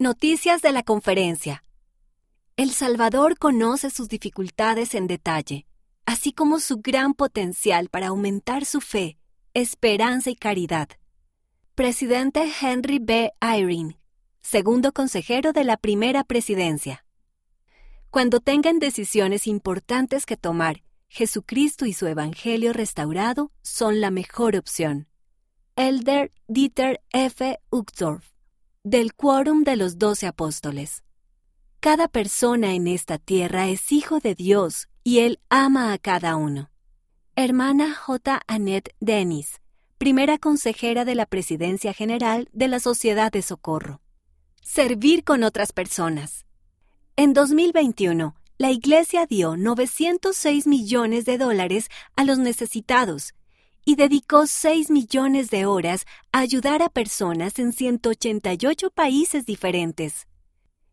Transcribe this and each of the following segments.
Noticias de la conferencia. El Salvador conoce sus dificultades en detalle, así como su gran potencial para aumentar su fe, esperanza y caridad. Presidente Henry B. Eyring, segundo consejero de la primera presidencia. Cuando tengan decisiones importantes que tomar, Jesucristo y su Evangelio restaurado son la mejor opción. Elder Dieter F. Uchtdorf del quórum de los doce apóstoles. Cada persona en esta tierra es hijo de Dios y Él ama a cada uno. Hermana J. Annette Dennis, primera consejera de la Presidencia General de la Sociedad de Socorro. Servir con otras personas. En 2021, la Iglesia dio 906 millones de dólares a los necesitados y dedicó 6 millones de horas a ayudar a personas en 188 países diferentes.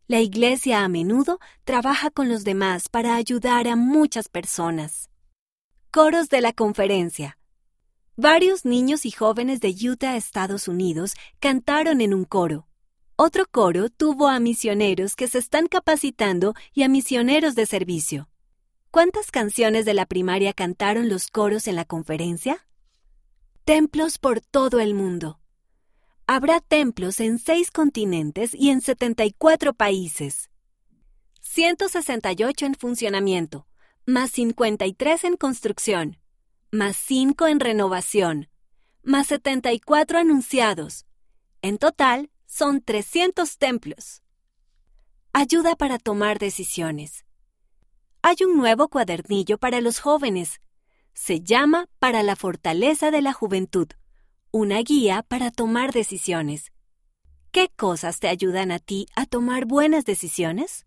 La Iglesia a menudo trabaja con los demás para ayudar a muchas personas. Coros de la conferencia. Varios niños y jóvenes de Utah, Estados Unidos, cantaron en un coro. Otro coro tuvo a misioneros que se están capacitando y a misioneros de servicio. ¿Cuántas canciones de la primaria cantaron los coros en la conferencia? Templos por todo el mundo. Habrá templos en seis continentes y en 74 países. 168 en funcionamiento, más 53 en construcción, más 5 en renovación, más 74 anunciados. En total, son 300 templos. Ayuda para tomar decisiones. Hay un nuevo cuadernillo para los jóvenes se llama Para la Fortaleza de la Juventud, una guía para tomar decisiones. ¿Qué cosas te ayudan a ti a tomar buenas decisiones?